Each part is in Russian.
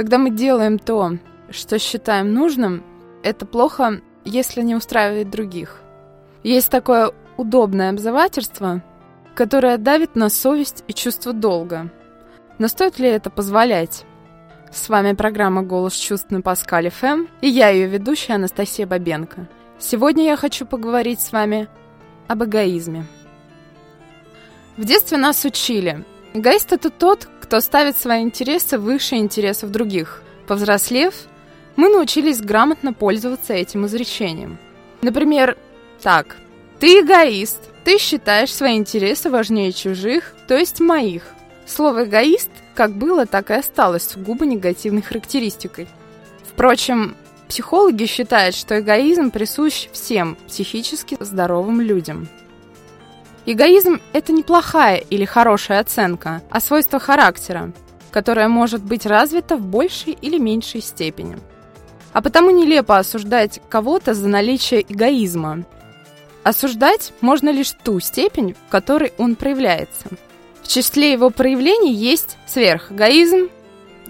Когда мы делаем то, что считаем нужным, это плохо, если не устраивает других. Есть такое удобное обзывательство, которое давит на совесть и чувство долга. Но стоит ли это позволять? С вами программа «Голос чувств» на Паскале ФМ, и я ее ведущая Анастасия Бабенко. Сегодня я хочу поговорить с вами об эгоизме. В детстве нас учили. Эгоист – это тот, кто ставит свои интересы выше интересов других. Повзрослев, мы научились грамотно пользоваться этим изречением. Например, так. Ты эгоист. Ты считаешь свои интересы важнее чужих, то есть моих. Слово «эгоист» как было, так и осталось сугубо негативной характеристикой. Впрочем, психологи считают, что эгоизм присущ всем психически здоровым людям. Эгоизм – это не плохая или хорошая оценка, а свойство характера, которое может быть развито в большей или меньшей степени. А потому нелепо осуждать кого-то за наличие эгоизма. Осуждать можно лишь ту степень, в которой он проявляется. В числе его проявлений есть сверхэгоизм,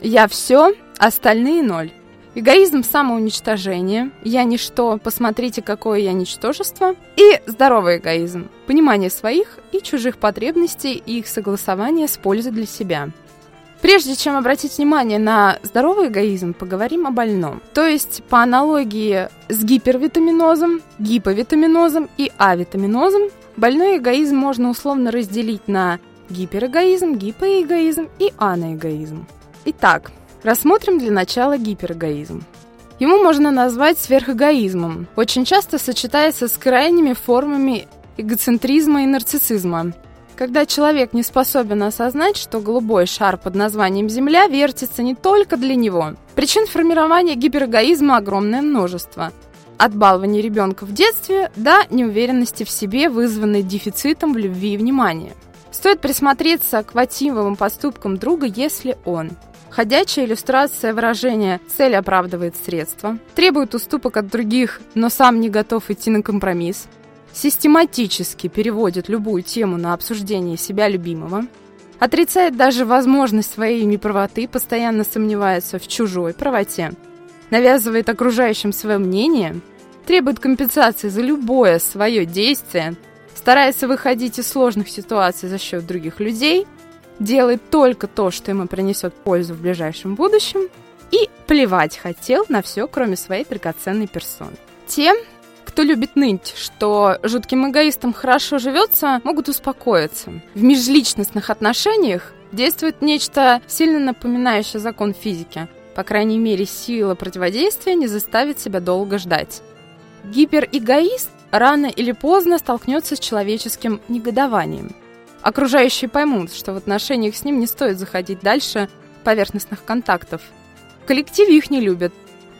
«я все», остальные ноль. Эгоизм самоуничтожение, я ничто, посмотрите, какое я ничтожество. И здоровый эгоизм, понимание своих и чужих потребностей и их согласование с пользой для себя. Прежде чем обратить внимание на здоровый эгоизм, поговорим о больном. То есть, по аналогии с гипервитаминозом, гиповитаминозом и авитаминозом, больной эгоизм можно условно разделить на гиперэгоизм, гипоэгоизм и анаэгоизм. Итак, Рассмотрим для начала гиперэгоизм. Ему можно назвать сверхэгоизмом. Очень часто сочетается с крайними формами эгоцентризма и нарциссизма. Когда человек не способен осознать, что голубой шар под названием Земля вертится не только для него. Причин формирования гиперэгоизма огромное множество. От балования ребенка в детстве до неуверенности в себе, вызванной дефицитом в любви и внимании. Стоит присмотреться к вативовым поступкам друга, если он. Ходячая иллюстрация выражения «цель оправдывает средства», требует уступок от других, но сам не готов идти на компромисс, систематически переводит любую тему на обсуждение себя любимого, отрицает даже возможность своей неправоты, постоянно сомневается в чужой правоте, навязывает окружающим свое мнение, требует компенсации за любое свое действие, старается выходить из сложных ситуаций за счет других людей – делает только то, что ему принесет пользу в ближайшем будущем, и плевать хотел на все, кроме своей драгоценной персоны. Те, кто любит ныть, что жутким эгоистам хорошо живется, могут успокоиться. В межличностных отношениях действует нечто сильно напоминающее закон физики. По крайней мере, сила противодействия не заставит себя долго ждать. Гиперэгоист рано или поздно столкнется с человеческим негодованием – Окружающие поймут, что в отношениях с ним не стоит заходить дальше поверхностных контактов. В коллективе их не любят,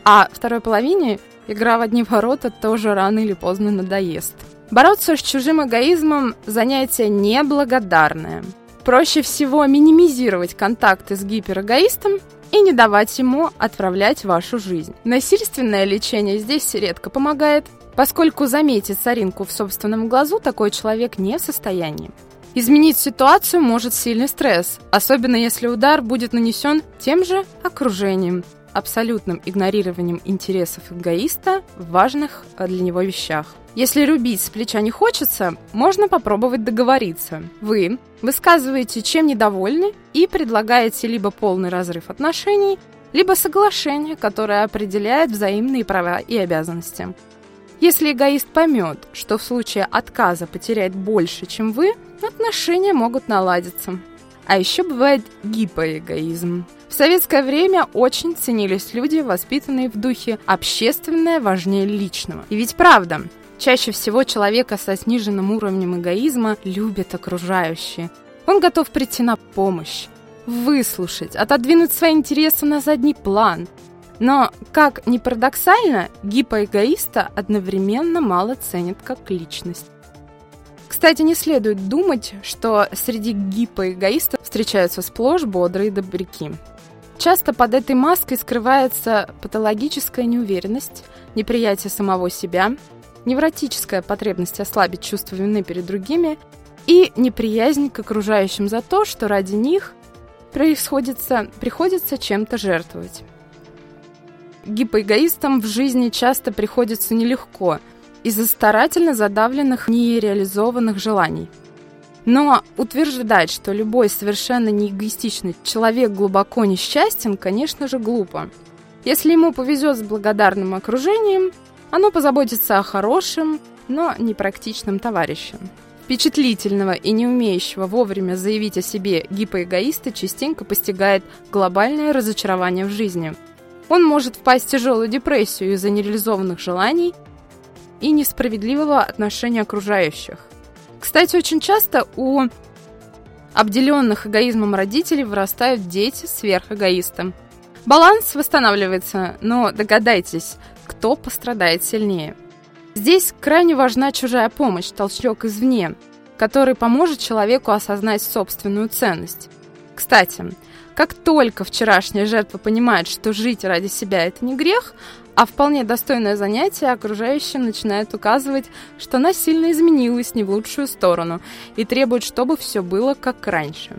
а второй половине игра в одни ворота тоже рано или поздно надоест. Бороться с чужим эгоизмом – занятие неблагодарное. Проще всего минимизировать контакты с гиперэгоистом и не давать ему отправлять вашу жизнь. Насильственное лечение здесь редко помогает, поскольку заметить соринку в собственном глазу такой человек не в состоянии. Изменить ситуацию может сильный стресс, особенно если удар будет нанесен тем же окружением, абсолютным игнорированием интересов эгоиста в важных э, для него вещах. Если рубить с плеча не хочется, можно попробовать договориться. Вы высказываете, чем недовольны, и предлагаете либо полный разрыв отношений, либо соглашение, которое определяет взаимные права и обязанности. Если эгоист поймет, что в случае отказа потеряет больше, чем вы, отношения могут наладиться. А еще бывает гипоэгоизм. В советское время очень ценились люди, воспитанные в духе «общественное важнее личного». И ведь правда, чаще всего человека со сниженным уровнем эгоизма любят окружающие. Он готов прийти на помощь, выслушать, отодвинуть свои интересы на задний план, но, как ни парадоксально, гипоэгоиста одновременно мало ценят как личность. Кстати, не следует думать, что среди гипоэгоистов встречаются сплошь бодрые добряки. Часто под этой маской скрывается патологическая неуверенность, неприятие самого себя, невротическая потребность ослабить чувство вины перед другими и неприязнь к окружающим за то, что ради них приходится, приходится чем-то жертвовать. Гипоэгоистам в жизни часто приходится нелегко из-за старательно задавленных нереализованных желаний. Но утверждать, что любой совершенно неэгоистичный человек глубоко несчастен, конечно же, глупо. Если ему повезет с благодарным окружением, оно позаботится о хорошем, но непрактичном товарище. Впечатлительного и не умеющего вовремя заявить о себе гипоэгоиста частенько постигает глобальное разочарование в жизни. Он может впасть в тяжелую депрессию из-за нереализованных желаний и несправедливого отношения окружающих. Кстати, очень часто у обделенных эгоизмом родителей вырастают дети сверхэгоистом. Баланс восстанавливается, но догадайтесь, кто пострадает сильнее. Здесь крайне важна чужая помощь, толчок извне, который поможет человеку осознать собственную ценность. Кстати, как только вчерашняя жертва понимает, что жить ради себя – это не грех, а вполне достойное занятие, окружающим начинает указывать, что она сильно изменилась не в лучшую сторону и требует, чтобы все было как раньше.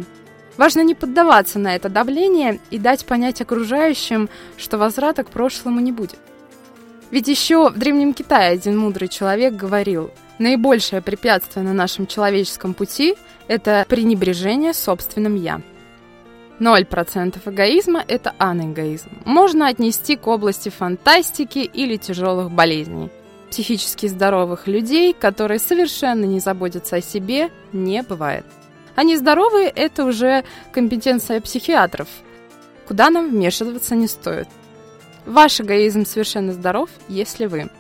Важно не поддаваться на это давление и дать понять окружающим, что возврата к прошлому не будет. Ведь еще в Древнем Китае один мудрый человек говорил, наибольшее препятствие на нашем человеческом пути – это пренебрежение собственным «я». 0% эгоизма – это анэгоизм. Можно отнести к области фантастики или тяжелых болезней. Психически здоровых людей, которые совершенно не заботятся о себе, не бывает. Они здоровые – это уже компетенция психиатров, куда нам вмешиваться не стоит. Ваш эгоизм совершенно здоров, если вы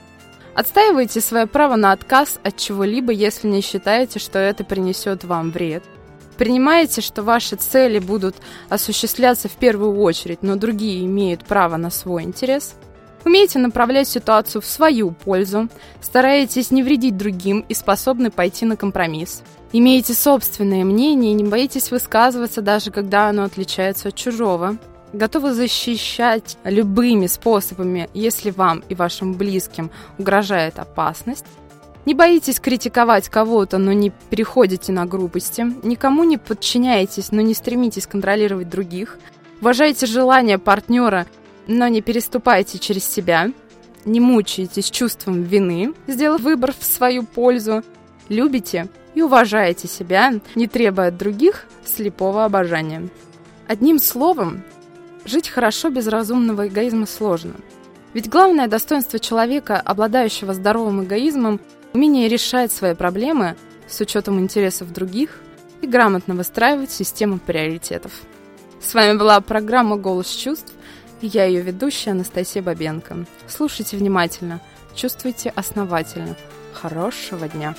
отстаиваете свое право на отказ от чего-либо, если не считаете, что это принесет вам вред. Принимаете, что ваши цели будут осуществляться в первую очередь, но другие имеют право на свой интерес. Умеете направлять ситуацию в свою пользу, стараетесь не вредить другим и способны пойти на компромисс. Имеете собственное мнение и не боитесь высказываться, даже когда оно отличается от чужого готовы защищать любыми способами, если вам и вашим близким угрожает опасность. Не боитесь критиковать кого-то, но не переходите на грубости. Никому не подчиняетесь, но не стремитесь контролировать других. Уважайте желания партнера, но не переступайте через себя. Не мучаетесь чувством вины, сделав выбор в свою пользу. Любите и уважаете себя, не требуя от других слепого обожания. Одним словом, Жить хорошо без разумного эгоизма сложно. Ведь главное достоинство человека, обладающего здоровым эгоизмом, умение решать свои проблемы с учетом интересов других и грамотно выстраивать систему приоритетов. С вами была программа «Голос чувств» и я ее ведущая Анастасия Бабенко. Слушайте внимательно, чувствуйте основательно. Хорошего дня!